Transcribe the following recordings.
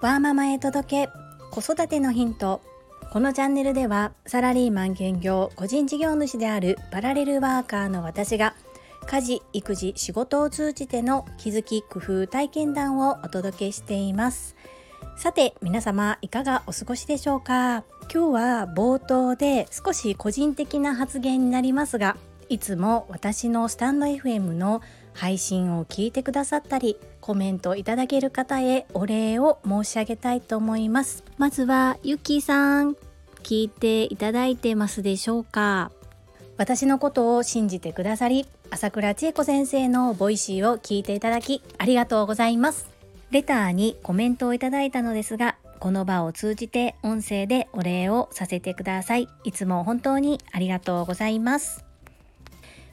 ワーママへ届け。子育てのヒント。このチャンネルではサラリーマン兼業個人事業主であるパラレルワーカーの私が家事育児仕事を通じての気づき工夫体験談をお届けしています。さて皆様いかがお過ごしでしょうか？今日は冒頭で少し個人的な発言になりますがいつも私のスタンド FM の配信を聞いてくださったりコメントいただける方へお礼を申し上げたいと思います。まずはゆきさん聞いていただいてますでしょうか？私のことを信じてくださり朝倉千恵子先生の Voicy を聞いていただきありがとうございます。レターにコメントをいただいたのですがこの場を通じて音声でお礼をさせてください。いつも本当にありがとうございます。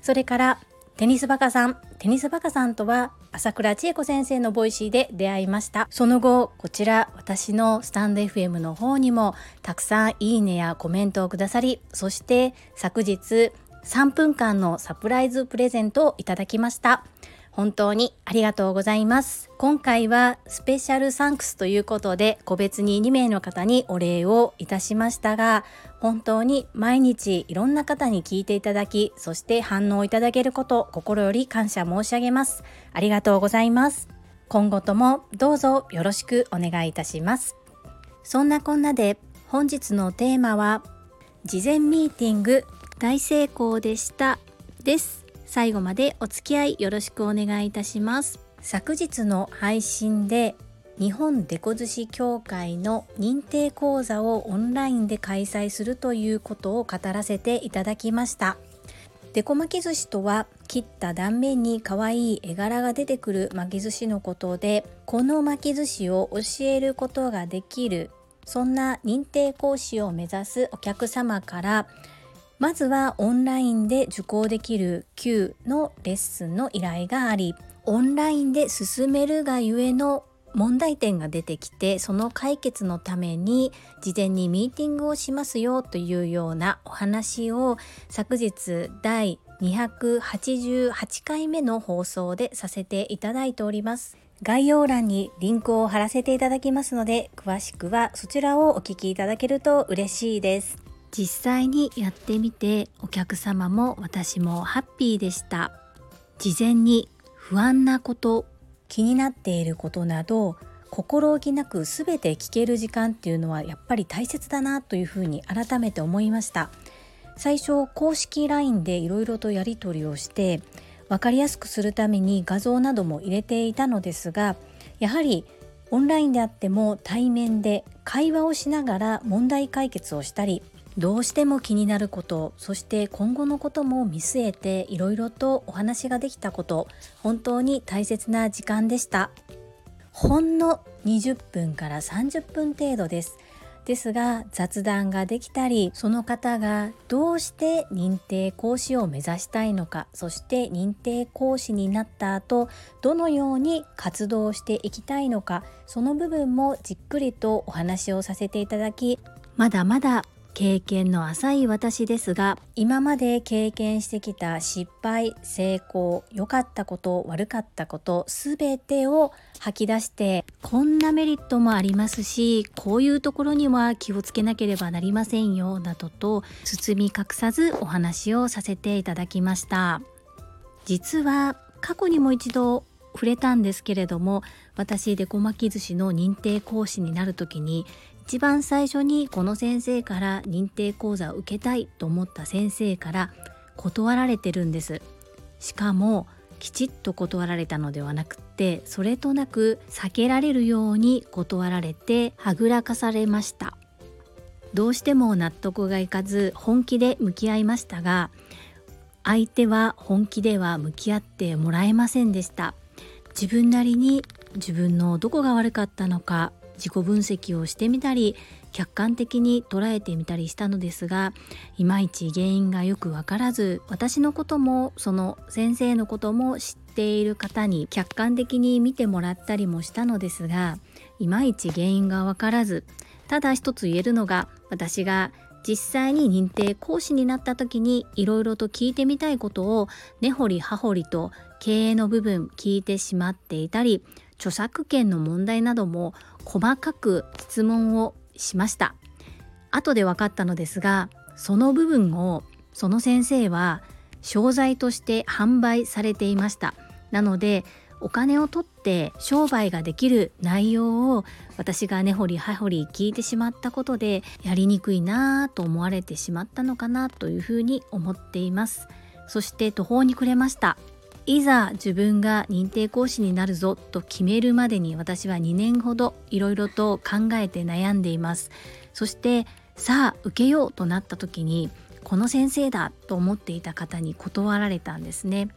それからテニスバカさんテニスバカさんとは朝倉千恵子先生の Voicy で出会いました。その後こちら私のスタンド FM の方にもたくさんいいねやコメントをくださりそして昨日3分間のサプライズプレゼントをいただきました。本当にありがとうございます。今回はスペシャルサンクスということで個別に2名の方にお礼をいたしましたが本当に毎日いろんな方に聞いていただきそして反応いただけること心より感謝申し上げます。ありがとうございます。今後ともどうぞよろしくお願いいたします。そんなこんなで本日のテーマは事前ミーティング大成功でしたです。最後までお付き合いよろしくお願いいたします。昨日の配信で日本デコ寿司協会の認定講座をオンラインで開催するということを語らせていただきました。デコ巻き寿司とは切った断面に可愛い絵柄が出てくる巻き寿司のことでこの巻き寿司を教えることができるそんな認定講師を目指すお客様からまずはオンラインで受講できる Q のレッスンの依頼がありオンラインで進めるがゆえの問題点が出てきてその解決のために事前にミーティングをしますよというようなお話を昨日第288回目の放送でさせていただいております。概要欄にリンクを貼らせていただきますので詳しくはそちらをお聞きいただけると嬉しいです。実際にやってみてお客様も私もハッピーでした。事前に不安なこと。気になっていることなど心置きなく全て聞ける時間っていうのはやっぱり大切だなというふうに改めて思いました。最初公式 LINE でいろいろとやり取りをして分かりやすくするために画像なども入れていたのですがやはりオンラインであっても対面で会話をしながら問題解決をしたりどうしても気になることそして今後のことも見据えていろいろとお話ができたこと本当に大切な時間でした。ほんの20分から30分程度です。ですが雑談ができたりその方がどうして認定講師を目指したいのかそして認定講師になった後どのように活動していきたいのかその部分もじっくりとお話をさせていただきまだまだ経験の浅い私ですが今まで経験してきた失敗成功良かったこと悪かったこと全てを吐き出してこんなメリットもありますしこういうところには気をつけなければなりませんよなどと包み隠さずお話をさせていただきました。実は過去にも一度触れたんですけれども私デコ巻き寿司の認定講師になる時に一番最初にこの先生から認定講座を受けたいと思った先生から断られてるんです。しかもきちっと断られたのではなくってそれとなく避けられるように断られてはぐらかされました。どうしても納得がいかず本気で向き合いましたが相手は本気では向き合ってもらえませんでした。自分なりに自分のどこが悪かったのか自己分析をしてみたり客観的に捉えてみたりしたのですがいまいち原因がよくわからず私のこともその先生のことも知っている方に客観的に見てもらったりもしたのですがいまいち原因がわからずただ一つ言えるのが私が実際に認定講師になった時にいろいろと聞いてみたいことを根掘り葉掘りと経営の部分聞いてしまっていたり著作権の問題なども細かく質問をしました。後で分かったのですがその部分をその先生は商材として販売されていました。なのでお金を取って商売ができる内容を私が根掘り葉掘り聞いてしまったことでやりにくいなぁと思われてしまったのかなというふうに思っています。そして途方に暮れました。いざ自分が認定講師になるぞと決めるまでに私は2年ほどいろいろと考えて悩んでいます。そしてさあ受けようとなった時にこの先生だと思っていた方に断られたんですね。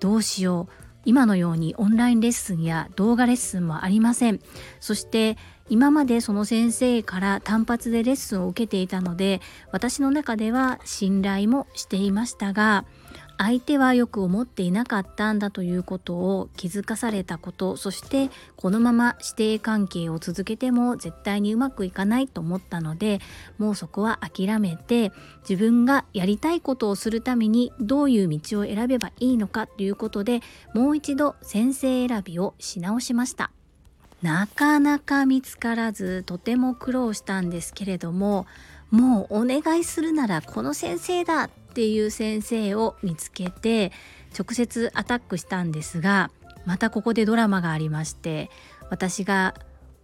どうしよう。今のようにオンラインレッスンや動画レッスンもありません。そして今までその先生から単発でレッスンを受けていたので私の中では信頼もしていましたが相手はよく思っていなかったんだということを気づかされたことそしてこのまま師弟関係を続けても絶対にうまくいかないと思ったのでもうそこは諦めて自分がやりたいことをするためにどういう道を選べばいいのかということでもう一度先生選びをし直しました。なかなか見つからずとても苦労したんですけれどももうお願いするならこの先生だていう先生を見つけて直接アタックしたんですがまたここでドラマがありまして私が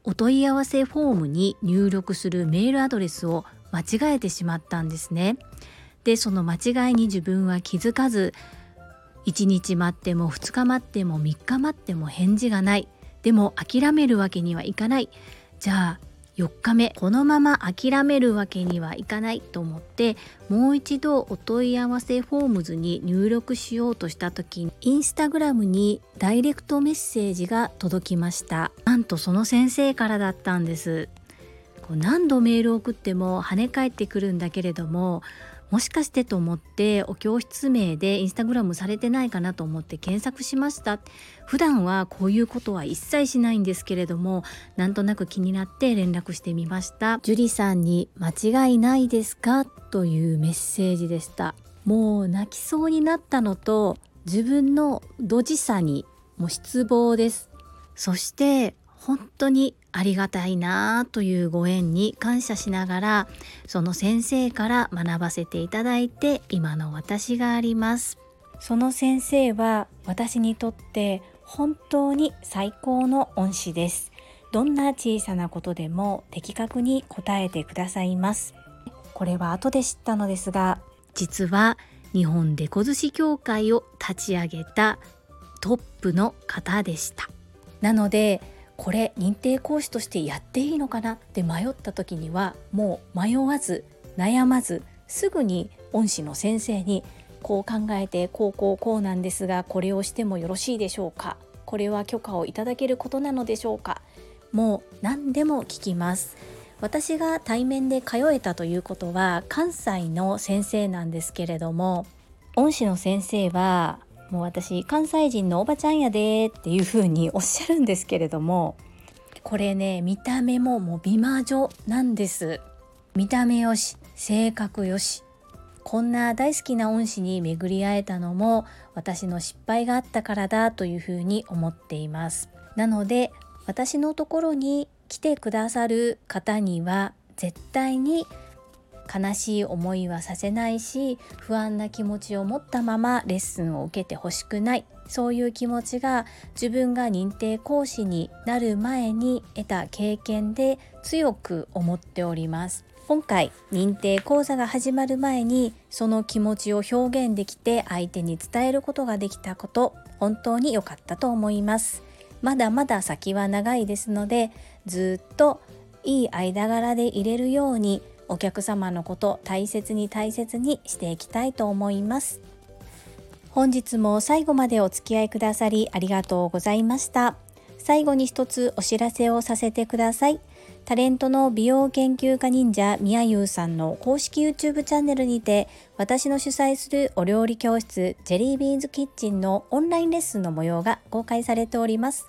お問い合わせフォームに入力するメールアドレスを間違えてしまったんですね。でその間違いに自分は気づかず1日待っても2日待っても3日待っても返事がないでも諦めるわけにはいかないじゃあ4日目このまま諦めるわけにはいかないと思ってもう一度お問い合わせフォームズに入力しようとした時にインスタグラムにダイレクトメッセージが届きました。なんとその先生からだったんです。何度メールを送っても跳ね返ってくるんだけれどももしかしてと思ってお教室名でインスタグラムされてないかなと思って検索しました。普段はこういうことは一切しないんですけれどもなんとなく気になって連絡してみました。樹里さんに間違いないですか？というメッセージでした。もう泣きそうになったのと自分のドジさにも失望です。そして本当にありがたいなというご縁に感謝しながらその先生から学ばせていただいて今の私があります。その先生は私にとって本当に最高の恩師です。どんな小さなことでも的確に答えてくださいます。これは後で知ったのですが実は日本デコ寿司協会を立ち上げたトップの方でした。なのでこれ認定講師としてやっていいのかなって迷った時にはもう迷わず悩まずすぐに恩師の先生にこう考えてこうこうこうなんですがこれをしてもよろしいでしょうか？これは許可をいただけることなのでしょうか？もう何でも聞きます。私が対面で通えたということは関西の先生なんですけれども恩師の先生はもう私関西人のおばちゃんやでっていう風におっしゃるんですけれどもこれね見た目ももう美魔女なんです。見た目よし性格よし。こんな大好きな恩師に巡り会えたのも私の失敗があったからだというふうに思っています。なので私のところに来てくださる方には絶対に悲しい思いはさせないし不安な気持ちを持ったままレッスンを受けてほしくない。そういう気持ちが自分が認定講師になる前に得た経験で強く思っております。今回認定講座が始まる前にその気持ちを表現できて相手に伝えることができたこと本当に良かったと思います。まだまだ先は長いですのでずっといい間柄で入れるようにお客様のこと大切に大切にしていきたいと思います。本日も最後までお付き合いくださりありがとうございました。最後に一つお知らせをさせてください。タレントの美容研究家忍者みやゆうさんの公式 YouTube チャンネルにて私の主催するお料理教室ジェリービーンズキッチンのオンラインレッスンの模様が公開されております。